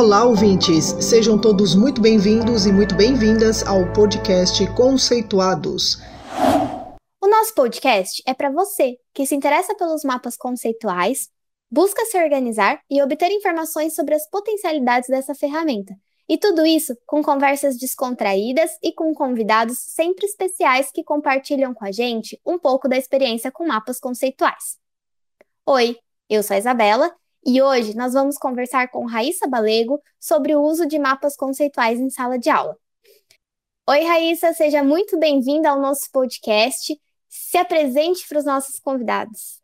Olá, ouvintes! Sejam todos muito bem-vindos e muito bem-vindas ao podcast Conceituados. O nosso podcast é para você que se interessa pelos mapas conceituais, busca se organizar e obter informações sobre as potencialidades dessa ferramenta. E tudo isso com conversas descontraídas e com convidados sempre especiais que compartilham com a gente um pouco da experiência com mapas conceituais. Oi, eu sou a Isabela e hoje nós vamos conversar com Raíssa Balego sobre o uso de mapas conceituais em sala de aula. Oi, Raíssa, seja muito bem-vinda ao nosso podcast. Se apresente para os nossos convidados.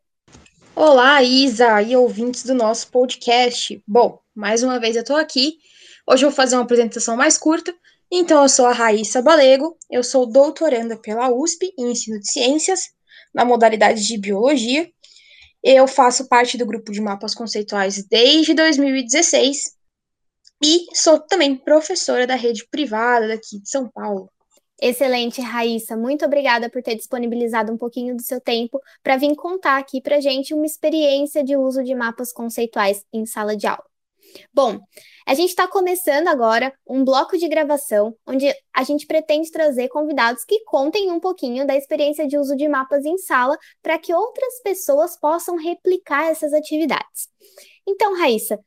Olá, Isa e ouvintes do nosso podcast. Bom, mais uma vez eu estou aqui. Hoje eu vou fazer uma apresentação mais curta. Então, eu sou a Raíssa Balego, eu sou doutoranda pela USP em Ensino de Ciências, na modalidade de Biologia, eu faço parte do grupo de mapas conceituais desde 2016 e sou também professora da rede privada daqui de São Paulo. Excelente, Raíssa. Muito obrigada por ter disponibilizado um pouquinho do seu tempo para vir contar aqui para gente uma experiência de uso de mapas conceituais em sala de aula. Bom, a gente está começando agora um bloco de gravação onde a gente pretende trazer convidados que contem um pouquinho da experiência de uso de mapas em sala para que outras pessoas possam replicar essas atividades. Então, Raíssa,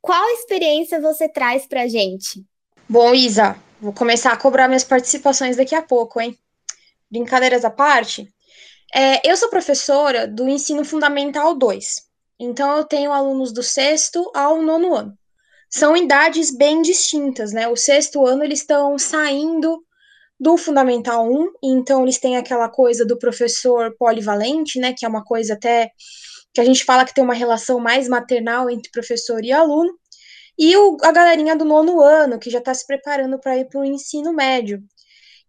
qual experiência você traz para a gente? Bom, Isa, vou começar a cobrar minhas participações daqui a pouco, hein? Brincadeiras à parte, é, eu sou professora do Ensino Fundamental 2. Então, eu tenho alunos do sexto ao nono ano. São idades bem distintas, né? O sexto ano eles estão saindo do Fundamental 1, então eles têm aquela coisa do professor polivalente, né? Que é uma coisa até que a gente fala que tem uma relação mais maternal entre professor e aluno. E o, a galerinha do nono ano, que já está se preparando para ir para o ensino médio.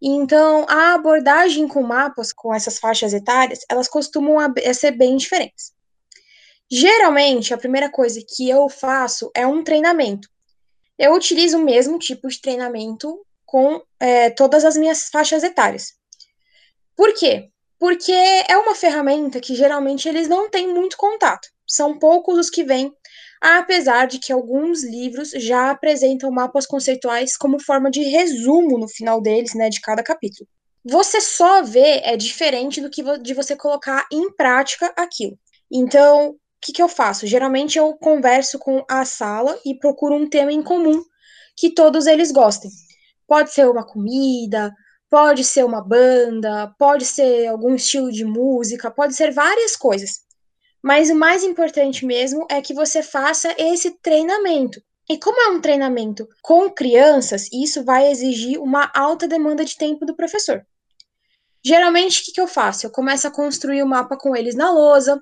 Então, a abordagem com mapas, com essas faixas etárias, elas costumam ser bem diferentes. Geralmente, a primeira coisa que eu faço é um treinamento. Eu utilizo o mesmo tipo de treinamento com é, todas as minhas faixas etárias. Por quê? Porque é uma ferramenta que geralmente eles não têm muito contato. São poucos os que vêm, apesar de que alguns livros já apresentam mapas conceituais como forma de resumo no final deles, né, de cada capítulo. Você só vê é diferente do que de você colocar em prática aquilo. Então, que, que eu faço? Geralmente eu converso com a sala e procuro um tema em comum que todos eles gostem. Pode ser uma comida, pode ser uma banda, pode ser algum estilo de música, pode ser várias coisas. Mas o mais importante mesmo é que você faça esse treinamento. E como é um treinamento com crianças, isso vai exigir uma alta demanda de tempo do professor. Geralmente, o que, que eu faço? Eu começo a construir o mapa com eles na lousa,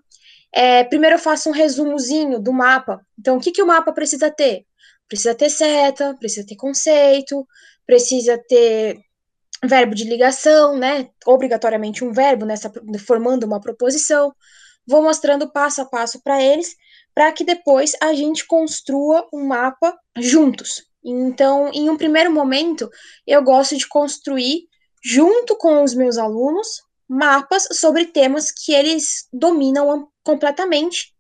é, primeiro eu faço um resumozinho do mapa. Então, o que, que o mapa precisa ter? Precisa ter seta, precisa ter conceito, precisa ter verbo de ligação, né? Obrigatoriamente um verbo nessa formando uma proposição. Vou mostrando passo a passo para eles, para que depois a gente construa um mapa juntos. Então, em um primeiro momento, eu gosto de construir junto com os meus alunos mapas sobre temas que eles dominam completamente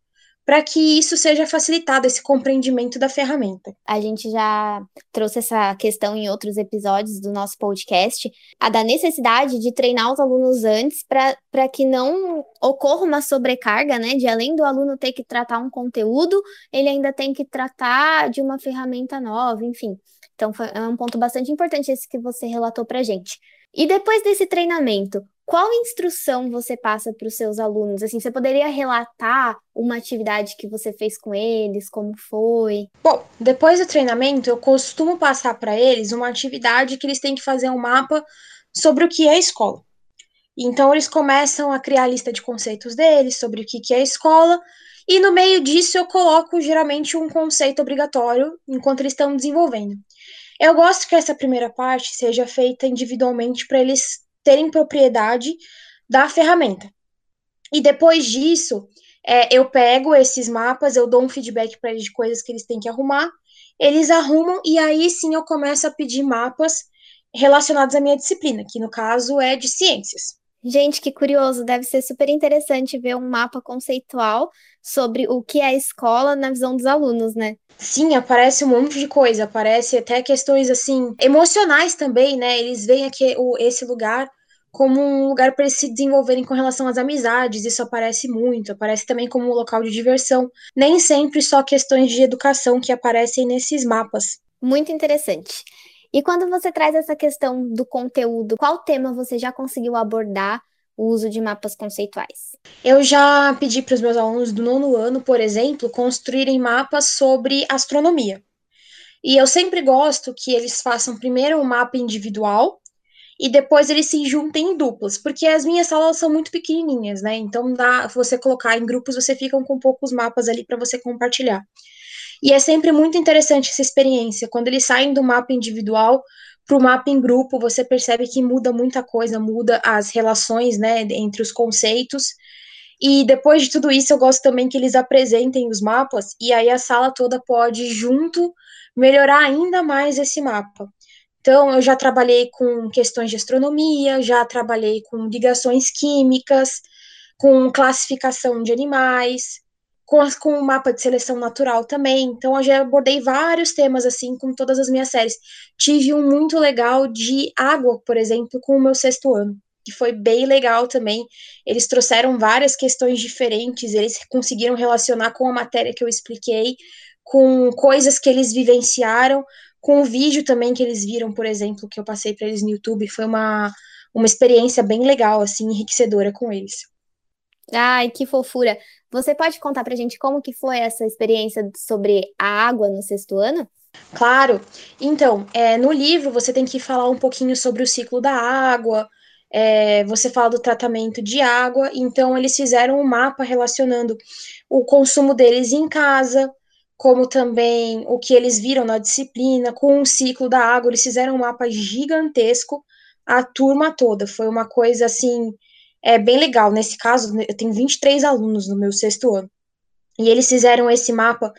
para que isso seja facilitado, esse compreendimento da ferramenta. A gente já trouxe essa questão em outros episódios do nosso podcast, a da necessidade de treinar os alunos antes para que não ocorra uma sobrecarga, né? De além do aluno ter que tratar um conteúdo, ele ainda tem que tratar de uma ferramenta nova, enfim. Então, é um ponto bastante importante esse que você relatou para gente. E depois desse treinamento, qual instrução você passa para os seus alunos? Assim, você poderia relatar uma atividade que você fez com eles, como foi? Bom, depois do treinamento, eu costumo passar para eles uma atividade que eles têm que fazer um mapa sobre o que é escola. Então, eles começam a criar a lista de conceitos deles sobre o que é escola, e no meio disso eu coloco geralmente um conceito obrigatório enquanto eles estão desenvolvendo. Eu gosto que essa primeira parte seja feita individualmente para eles terem propriedade da ferramenta. E depois disso, é, eu pego esses mapas, eu dou um feedback para eles de coisas que eles têm que arrumar, eles arrumam e aí sim eu começo a pedir mapas relacionados à minha disciplina, que no caso é de ciências. Gente, que curioso, deve ser super interessante ver um mapa conceitual sobre o que é a escola na visão dos alunos, né? Sim, aparece um monte de coisa, aparece até questões assim emocionais também, né? Eles veem aqui o, esse lugar como um lugar para eles se desenvolverem com relação às amizades, isso aparece muito, aparece também como um local de diversão. Nem sempre só questões de educação que aparecem nesses mapas. Muito interessante. E quando você traz essa questão do conteúdo, qual tema você já conseguiu abordar o uso de mapas conceituais? Eu já pedi para os meus alunos do nono ano, por exemplo, construírem mapas sobre astronomia. E eu sempre gosto que eles façam primeiro um mapa individual e depois eles se juntem em duplas, porque as minhas salas são muito pequenininhas, né? Então dá você colocar em grupos, você fica com poucos mapas ali para você compartilhar. E é sempre muito interessante essa experiência. Quando eles saem do mapa individual para o mapa em grupo, você percebe que muda muita coisa, muda as relações né, entre os conceitos. E depois de tudo isso, eu gosto também que eles apresentem os mapas, e aí a sala toda pode, junto, melhorar ainda mais esse mapa. Então, eu já trabalhei com questões de astronomia, já trabalhei com ligações químicas, com classificação de animais, com, as, com o mapa de seleção natural também. Então, eu já abordei vários temas assim com todas as minhas séries. Tive um muito legal de água, por exemplo, com o meu sexto ano, que foi bem legal também. Eles trouxeram várias questões diferentes, eles conseguiram relacionar com a matéria que eu expliquei, com coisas que eles vivenciaram, com o vídeo também que eles viram, por exemplo, que eu passei para eles no YouTube. Foi uma, uma experiência bem legal, assim, enriquecedora com eles. Ai, que fofura. Você pode contar pra gente como que foi essa experiência sobre a água no sexto ano? Claro. Então, é, no livro você tem que falar um pouquinho sobre o ciclo da água, é, você fala do tratamento de água, então eles fizeram um mapa relacionando o consumo deles em casa, como também o que eles viram na disciplina, com o ciclo da água, eles fizeram um mapa gigantesco, a turma toda, foi uma coisa assim é bem legal. Nesse caso, eu tenho 23 alunos no meu sexto ano. E eles fizeram esse mapa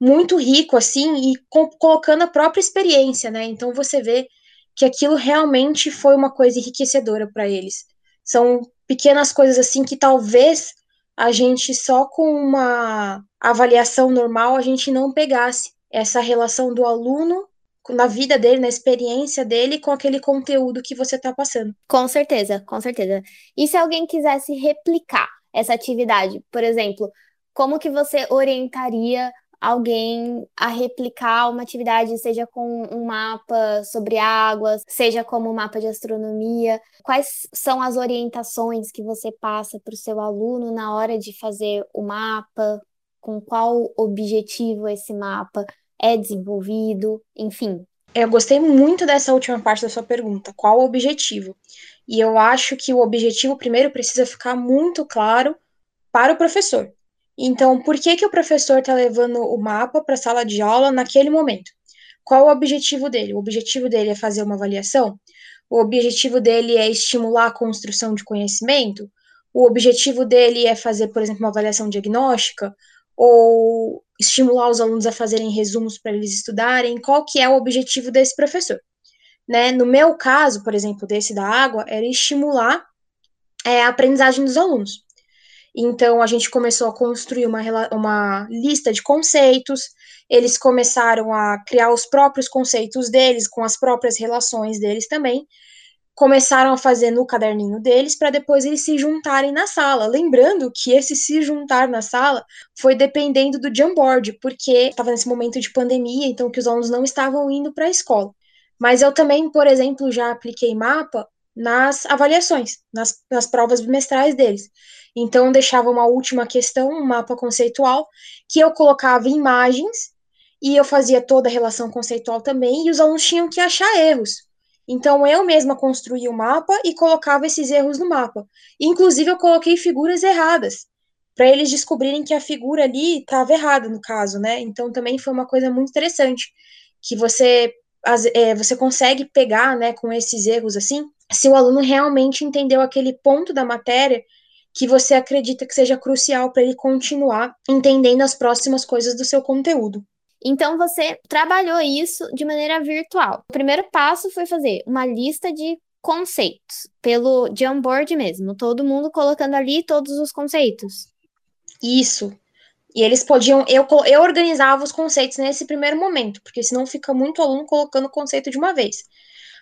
muito rico, assim, e colocando a própria experiência, né? Então você vê que aquilo realmente foi uma coisa enriquecedora para eles. São pequenas coisas assim que talvez a gente só com uma avaliação normal a gente não pegasse essa relação do aluno na vida dele, na experiência dele com aquele conteúdo que você está passando. Com certeza, com certeza. E se alguém quisesse replicar essa atividade, por exemplo, como que você orientaria alguém a replicar uma atividade, seja com um mapa sobre águas, seja como um mapa de astronomia? Quais são as orientações que você passa para o seu aluno na hora de fazer o mapa? Com qual objetivo esse mapa é desenvolvido, enfim. Eu gostei muito dessa última parte da sua pergunta. Qual o objetivo? E eu acho que o objetivo primeiro precisa ficar muito claro para o professor. Então, por que, que o professor está levando o mapa para a sala de aula naquele momento? Qual o objetivo dele? O objetivo dele é fazer uma avaliação? O objetivo dele é estimular a construção de conhecimento? O objetivo dele é fazer, por exemplo, uma avaliação diagnóstica? ou estimular os alunos a fazerem resumos para eles estudarem, qual que é o objetivo desse professor. Né? No meu caso, por exemplo, desse da água, era estimular é, a aprendizagem dos alunos. Então, a gente começou a construir uma, uma lista de conceitos, eles começaram a criar os próprios conceitos deles, com as próprias relações deles também, começaram a fazer no caderninho deles para depois eles se juntarem na sala. Lembrando que esse se juntar na sala foi dependendo do Jamboard, porque estava nesse momento de pandemia, então que os alunos não estavam indo para a escola. Mas eu também, por exemplo, já apliquei mapa nas avaliações, nas, nas provas bimestrais deles. Então, deixava uma última questão, um mapa conceitual, que eu colocava imagens e eu fazia toda a relação conceitual também, e os alunos tinham que achar erros. Então eu mesma construía o mapa e colocava esses erros no mapa. Inclusive eu coloquei figuras erradas para eles descobrirem que a figura ali estava errada no caso, né? Então também foi uma coisa muito interessante que você é, você consegue pegar, né, com esses erros assim, se o aluno realmente entendeu aquele ponto da matéria que você acredita que seja crucial para ele continuar entendendo as próximas coisas do seu conteúdo. Então você trabalhou isso de maneira virtual. O primeiro passo foi fazer uma lista de conceitos, pelo Jamboard mesmo, todo mundo colocando ali todos os conceitos. Isso. E eles podiam, eu, eu organizava os conceitos nesse primeiro momento, porque senão fica muito aluno colocando o conceito de uma vez.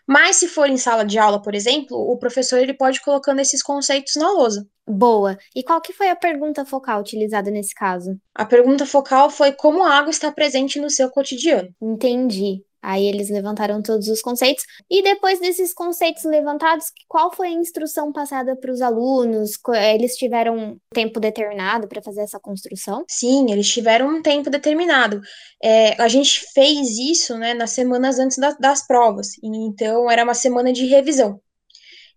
Mas se for em sala de aula, por exemplo, o professor ele pode ir colocando esses conceitos na lousa. Boa. E qual que foi a pergunta focal utilizada nesse caso? A pergunta focal foi como a água está presente no seu cotidiano. Entendi. Aí eles levantaram todos os conceitos. E depois desses conceitos levantados, qual foi a instrução passada para os alunos? Eles tiveram um tempo determinado para fazer essa construção? Sim, eles tiveram um tempo determinado. É, a gente fez isso né, nas semanas antes da, das provas. Então, era uma semana de revisão.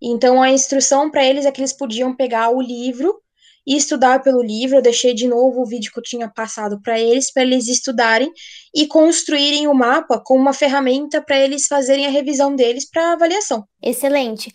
Então, a instrução para eles é que eles podiam pegar o livro e estudar pelo livro. Eu deixei de novo o vídeo que eu tinha passado para eles, para eles estudarem e construírem o mapa com uma ferramenta para eles fazerem a revisão deles para avaliação. Excelente.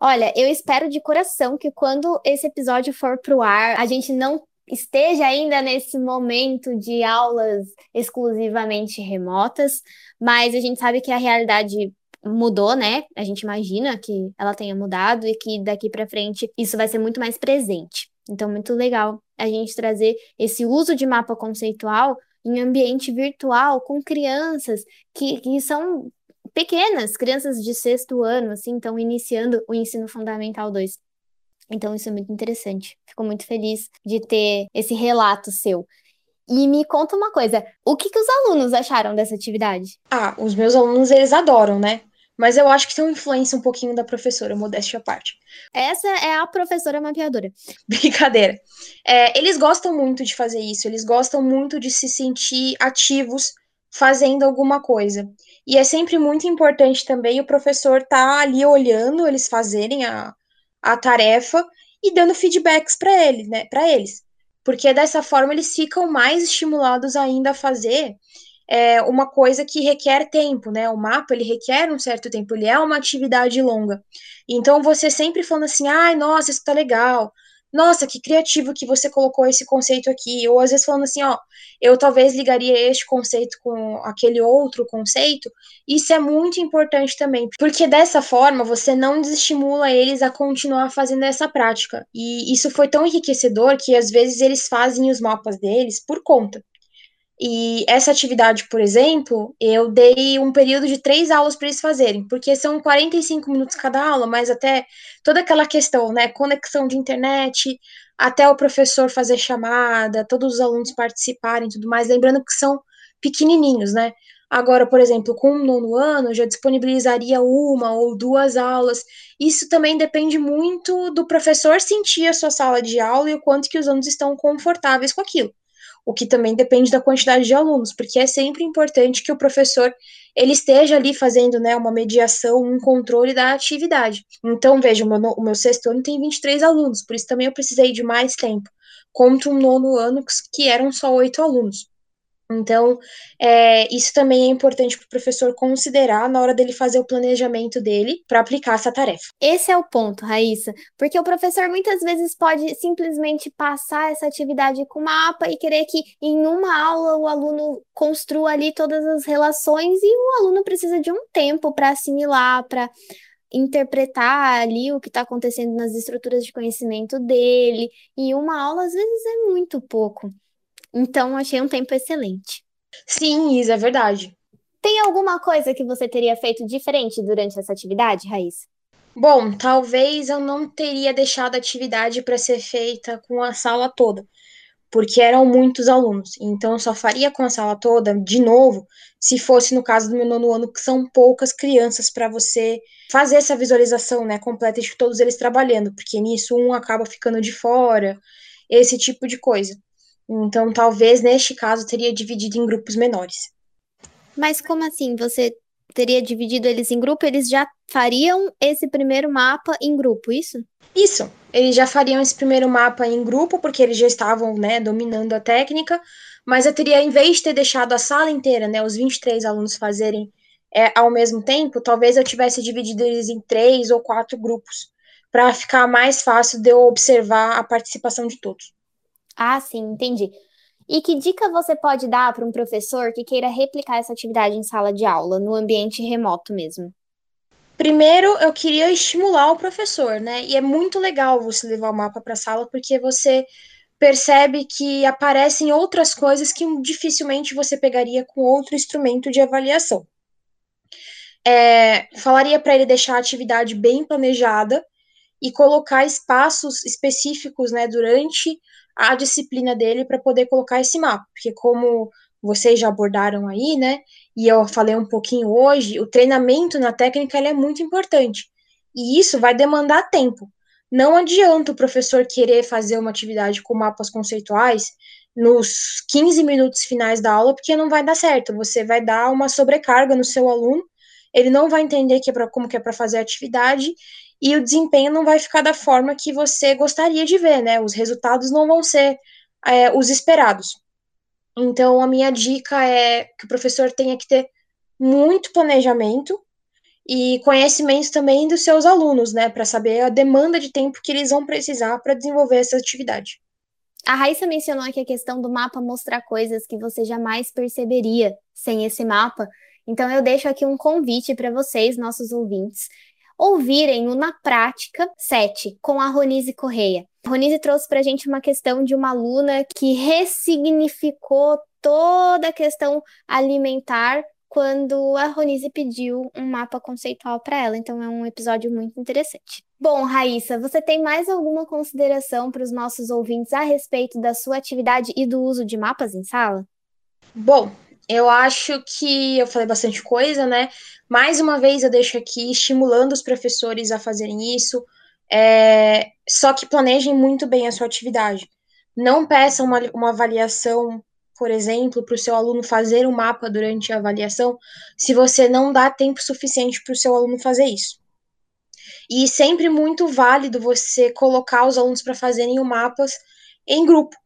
Olha, eu espero de coração que quando esse episódio for pro ar, a gente não esteja ainda nesse momento de aulas exclusivamente remotas, mas a gente sabe que a realidade mudou, né? A gente imagina que ela tenha mudado e que daqui para frente isso vai ser muito mais presente. Então, muito legal a gente trazer esse uso de mapa conceitual em ambiente virtual com crianças que, que são pequenas, crianças de sexto ano, assim, estão iniciando o ensino fundamental 2. Então, isso é muito interessante. Fico muito feliz de ter esse relato seu. E me conta uma coisa, o que, que os alunos acharam dessa atividade? Ah, os meus alunos, eles adoram, né? Mas eu acho que tem uma influência um pouquinho da professora, modéstia à parte. Essa é a professora mapeadora. Brincadeira. É, eles gostam muito de fazer isso, eles gostam muito de se sentir ativos fazendo alguma coisa. E é sempre muito importante também o professor estar tá ali olhando eles fazerem a, a tarefa e dando feedbacks para eles, né? Para eles. Porque dessa forma eles ficam mais estimulados ainda a fazer é uma coisa que requer tempo, né? O mapa ele requer um certo tempo, ele é uma atividade longa. Então você sempre falando assim, ai, nossa, isso tá legal. Nossa, que criativo que você colocou esse conceito aqui. Ou às vezes falando assim, ó, eu talvez ligaria este conceito com aquele outro conceito. Isso é muito importante também, porque dessa forma você não desestimula eles a continuar fazendo essa prática. E isso foi tão enriquecedor que às vezes eles fazem os mapas deles por conta. E essa atividade, por exemplo, eu dei um período de três aulas para eles fazerem, porque são 45 minutos cada aula, mas até toda aquela questão, né? Conexão de internet, até o professor fazer chamada, todos os alunos participarem tudo mais, lembrando que são pequenininhos, né? Agora, por exemplo, com o nono ano, já disponibilizaria uma ou duas aulas. Isso também depende muito do professor sentir a sua sala de aula e o quanto que os alunos estão confortáveis com aquilo o que também depende da quantidade de alunos, porque é sempre importante que o professor ele esteja ali fazendo né, uma mediação, um controle da atividade. Então, veja, o meu, o meu sexto ano tem 23 alunos, por isso também eu precisei de mais tempo, contra um nono ano que eram só oito alunos. Então, é, isso também é importante para o professor considerar na hora dele fazer o planejamento dele para aplicar essa tarefa. Esse é o ponto, Raíssa, porque o professor muitas vezes pode simplesmente passar essa atividade com mapa e querer que em uma aula o aluno construa ali todas as relações e o aluno precisa de um tempo para assimilar, para interpretar ali o que está acontecendo nas estruturas de conhecimento dele, e uma aula às vezes é muito pouco. Então, achei um tempo excelente. Sim, isso é verdade. Tem alguma coisa que você teria feito diferente durante essa atividade, Raíssa? Bom, talvez eu não teria deixado a atividade para ser feita com a sala toda, porque eram muitos alunos. Então, eu só faria com a sala toda, de novo, se fosse no caso do meu nono ano, que são poucas crianças para você fazer essa visualização né, completa de todos eles trabalhando, porque nisso um acaba ficando de fora, esse tipo de coisa. Então, talvez neste caso teria dividido em grupos menores. Mas como assim? Você teria dividido eles em grupo? Eles já fariam esse primeiro mapa em grupo, isso? Isso. Eles já fariam esse primeiro mapa em grupo, porque eles já estavam, né, dominando a técnica. Mas eu teria, em vez de ter deixado a sala inteira, né, os 23 alunos fazerem é, ao mesmo tempo, talvez eu tivesse dividido eles em três ou quatro grupos, para ficar mais fácil de eu observar a participação de todos. Ah, sim, entendi. E que dica você pode dar para um professor que queira replicar essa atividade em sala de aula, no ambiente remoto mesmo? Primeiro, eu queria estimular o professor, né? E é muito legal você levar o mapa para a sala, porque você percebe que aparecem outras coisas que dificilmente você pegaria com outro instrumento de avaliação. É, falaria para ele deixar a atividade bem planejada e colocar espaços específicos né, durante a disciplina dele para poder colocar esse mapa, porque como vocês já abordaram aí, né? E eu falei um pouquinho hoje, o treinamento na técnica é muito importante. E isso vai demandar tempo. Não adianta o professor querer fazer uma atividade com mapas conceituais nos 15 minutos finais da aula, porque não vai dar certo. Você vai dar uma sobrecarga no seu aluno, ele não vai entender que é pra, como que é para fazer a atividade e o desempenho não vai ficar da forma que você gostaria de ver, né? Os resultados não vão ser é, os esperados. Então, a minha dica é que o professor tenha que ter muito planejamento e conhecimento também dos seus alunos, né, para saber a demanda de tempo que eles vão precisar para desenvolver essa atividade. A Raíssa mencionou aqui a questão do mapa mostrar coisas que você jamais perceberia sem esse mapa. Então eu deixo aqui um convite para vocês, nossos ouvintes, ouvirem o Na Prática 7 com a Ronise Correia. Ronise trouxe para a gente uma questão de uma aluna que ressignificou toda a questão alimentar quando a Ronise pediu um mapa conceitual para ela. Então é um episódio muito interessante. Bom, Raíssa, você tem mais alguma consideração para os nossos ouvintes a respeito da sua atividade e do uso de mapas em sala? Bom, eu acho que eu falei bastante coisa, né? Mais uma vez eu deixo aqui estimulando os professores a fazerem isso, é, só que planejem muito bem a sua atividade. Não peçam uma, uma avaliação, por exemplo, para o seu aluno fazer um mapa durante a avaliação, se você não dá tempo suficiente para o seu aluno fazer isso. E sempre muito válido você colocar os alunos para fazerem o mapas em grupo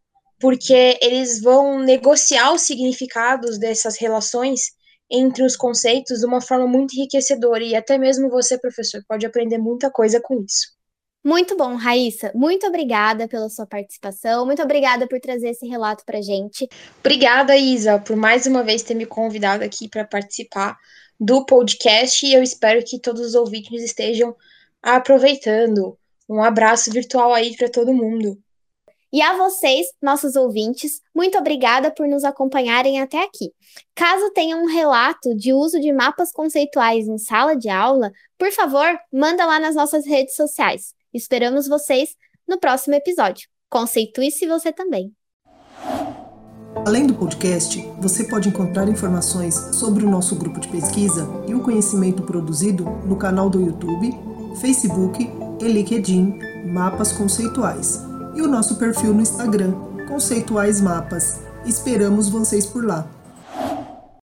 porque eles vão negociar os significados dessas relações entre os conceitos de uma forma muito enriquecedora e até mesmo você, professor, pode aprender muita coisa com isso. Muito bom, Raíssa. Muito obrigada pela sua participação. Muito obrigada por trazer esse relato para gente. Obrigada, Isa, por mais uma vez ter me convidado aqui para participar do podcast e eu espero que todos os ouvintes estejam aproveitando. Um abraço virtual aí para todo mundo. E a vocês, nossos ouvintes, muito obrigada por nos acompanharem até aqui. Caso tenha um relato de uso de mapas conceituais em sala de aula, por favor, manda lá nas nossas redes sociais. Esperamos vocês no próximo episódio. Conceitue-se você também. Além do podcast, você pode encontrar informações sobre o nosso grupo de pesquisa e o conhecimento produzido no canal do YouTube, Facebook e LinkedIn Mapas Conceituais e o nosso perfil no Instagram, Conceituais Mapas. Esperamos vocês por lá.